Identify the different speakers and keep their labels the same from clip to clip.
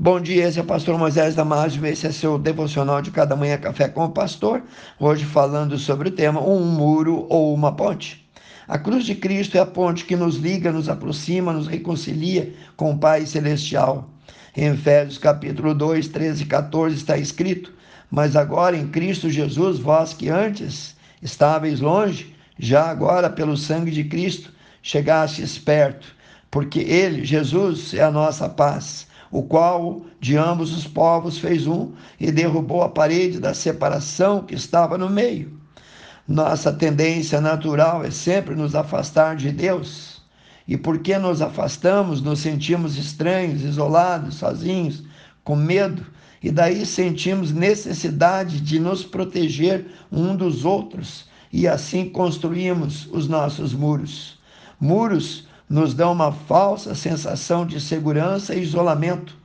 Speaker 1: Bom dia, esse é o pastor Moisés Damásio, esse é seu devocional de cada manhã café com o pastor, hoje falando sobre o tema um muro ou uma ponte. A cruz de Cristo é a ponte que nos liga, nos aproxima, nos reconcilia com o Pai Celestial. Em Efésios capítulo 2, 13 e 14 está escrito, mas agora em Cristo Jesus, vós que antes estáveis longe, já agora pelo sangue de Cristo chegastes perto, porque Ele, Jesus, é a nossa paz o qual de ambos os povos fez um e derrubou a parede da separação que estava no meio. Nossa tendência natural é sempre nos afastar de Deus. E porque nos afastamos, nos sentimos estranhos, isolados, sozinhos, com medo, e daí sentimos necessidade de nos proteger um dos outros, e assim construímos os nossos muros. Muros nos dão uma falsa sensação de segurança e isolamento.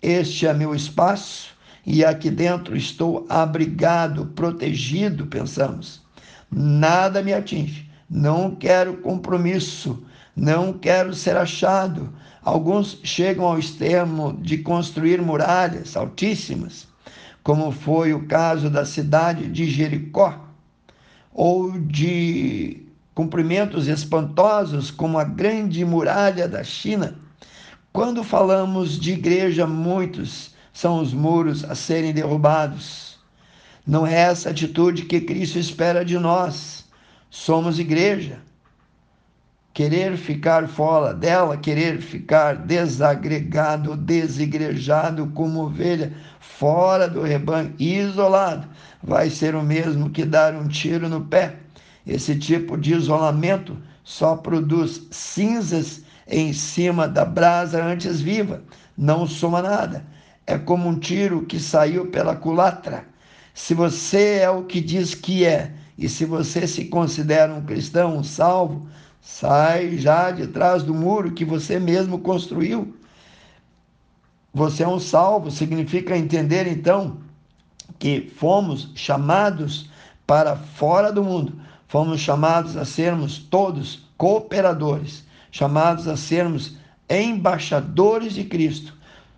Speaker 1: Este é meu espaço e aqui dentro estou abrigado, protegido, pensamos. Nada me atinge, não quero compromisso, não quero ser achado. Alguns chegam ao extremo de construir muralhas altíssimas, como foi o caso da cidade de Jericó, ou de cumprimentos espantosos como a grande muralha da China. Quando falamos de igreja, muitos são os muros a serem derrubados. Não é essa atitude que Cristo espera de nós. Somos igreja. Querer ficar fora dela, querer ficar desagregado, desigrejado como ovelha, fora do rebanho, isolado, vai ser o mesmo que dar um tiro no pé esse tipo de isolamento só produz cinzas em cima da brasa antes viva, não soma nada. É como um tiro que saiu pela culatra. Se você é o que diz que é, e se você se considera um cristão, um salvo, sai já de trás do muro que você mesmo construiu. Você é um salvo, significa entender então que fomos chamados para fora do mundo fomos chamados a sermos todos cooperadores, chamados a sermos embaixadores de Cristo.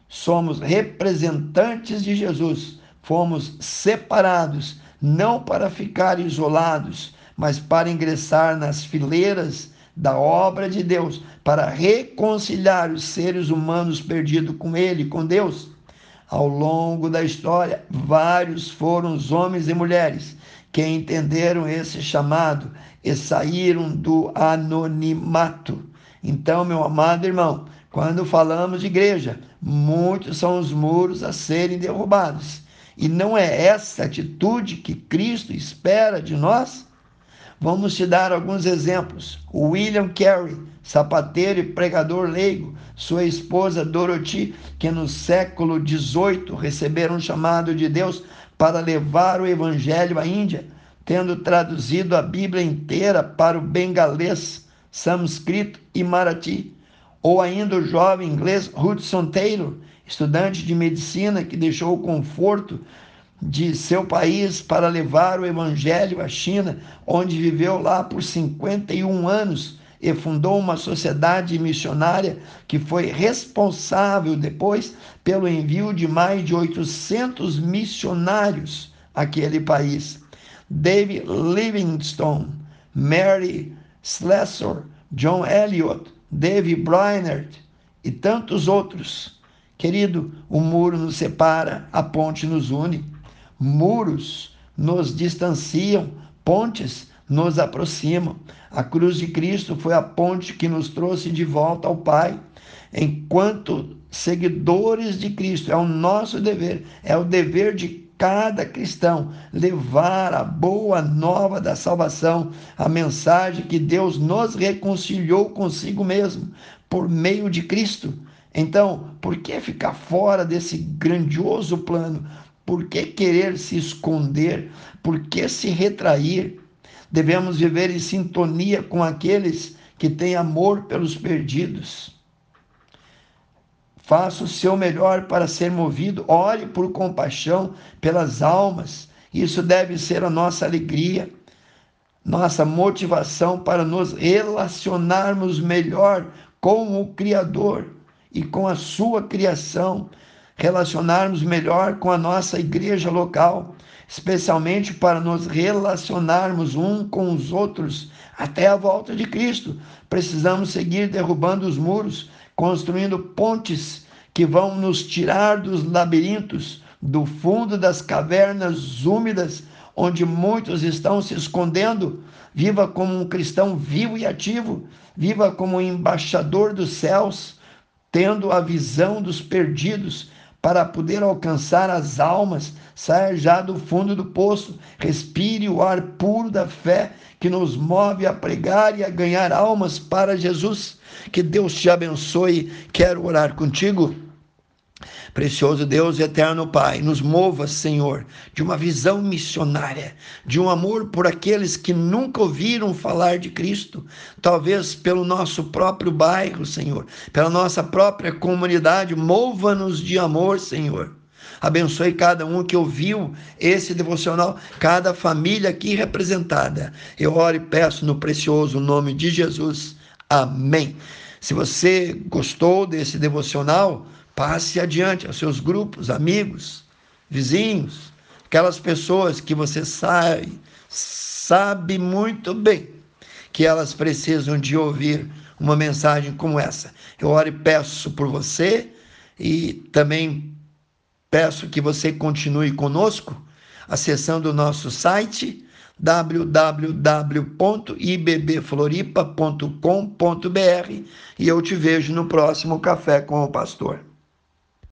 Speaker 1: Somos representantes de Jesus, fomos separados não para ficar isolados, mas para ingressar nas fileiras da obra de Deus, para reconciliar os seres humanos perdidos com Ele, com Deus. Ao longo da história, vários foram os homens e mulheres que entenderam esse chamado e saíram do anonimato. Então, meu amado irmão, quando falamos de igreja, muitos são os muros a serem derrubados. E não é essa atitude que Cristo espera de nós? Vamos te dar alguns exemplos. William Carey, sapateiro e pregador leigo, sua esposa Dorothy, que no século XVIII receberam um chamado de Deus para levar o evangelho à Índia, tendo traduzido a Bíblia inteira para o bengalês, sânscrito e marathi. Ou ainda o jovem inglês Hudson Taylor, estudante de medicina que deixou o conforto de seu país para levar o evangelho à China, onde viveu lá por 51 anos e fundou uma sociedade missionária que foi responsável depois pelo envio de mais de 800 missionários àquele país. David Livingstone, Mary Slessor, John Eliot, David Brainerd e tantos outros. Querido, o muro nos separa, a ponte nos une. Muros nos distanciam, pontes nos aproximam. A cruz de Cristo foi a ponte que nos trouxe de volta ao Pai. Enquanto seguidores de Cristo, é o nosso dever, é o dever de cada cristão levar a boa nova da salvação, a mensagem que Deus nos reconciliou consigo mesmo por meio de Cristo. Então, por que ficar fora desse grandioso plano? Por que querer se esconder? Por que se retrair? Devemos viver em sintonia com aqueles que têm amor pelos perdidos. Faça o seu melhor para ser movido, ore por compaixão pelas almas. Isso deve ser a nossa alegria, nossa motivação para nos relacionarmos melhor com o Criador e com a sua criação, relacionarmos melhor com a nossa igreja local, especialmente para nos relacionarmos um com os outros até a volta de Cristo. Precisamos seguir derrubando os muros, construindo pontes que vão nos tirar dos labirintos, do fundo das cavernas úmidas, onde muitos estão se escondendo. Viva como um cristão vivo e ativo, viva como um embaixador dos céus, tendo a visão dos perdidos para poder alcançar as almas, saia já do fundo do poço, respire o ar puro da fé que nos move a pregar e a ganhar almas para Jesus. Que Deus te abençoe. Quero orar contigo. Precioso Deus e eterno Pai, nos mova, Senhor, de uma visão missionária, de um amor por aqueles que nunca ouviram falar de Cristo, talvez pelo nosso próprio bairro, Senhor, pela nossa própria comunidade. Mova-nos de amor, Senhor. Abençoe cada um que ouviu esse devocional, cada família aqui representada. Eu oro e peço no precioso nome de Jesus. Amém. Se você gostou desse devocional, Passe adiante aos seus grupos, amigos, vizinhos, aquelas pessoas que você sabe, sabe muito bem que elas precisam de ouvir uma mensagem como essa. Eu oro e peço por você e também peço que você continue conosco acessando o nosso site www.ibbfloripa.com.br e eu te vejo no próximo Café com o Pastor.